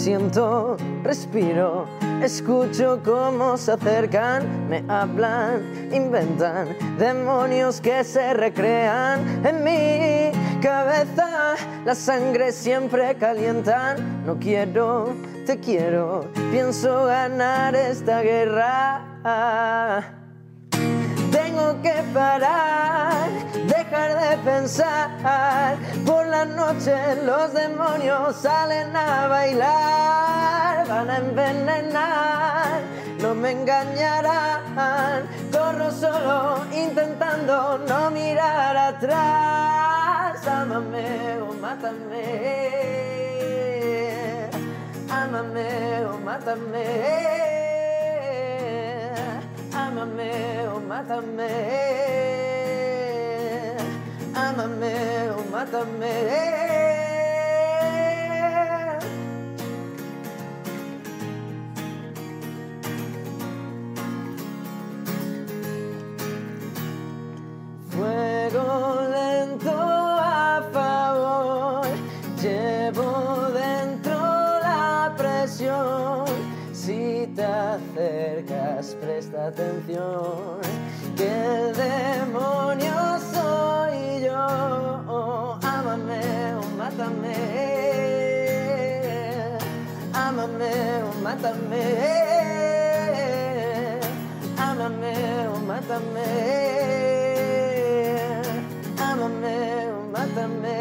siento, respiro, escucho cómo se acercan, me hablan, inventan demonios que se recrean en mi cabeza. La sangre siempre calientan, no quiero, te quiero, pienso ganar esta guerra. Tengo que parar, dejar de pensar. Por la los demonios salen a bailar, van a envenenar, no me engañarán. Corro solo intentando no mirar atrás. Ámame o mátame, ámame o mátame ámame o mátame, ámame o mátame. Fuego lento a favor, llevo dentro la presión. Si te acercas, presta atención, que el demonio mátame, ámame o oh, mátame, ámame o oh, mátame, ámame o oh, mátame.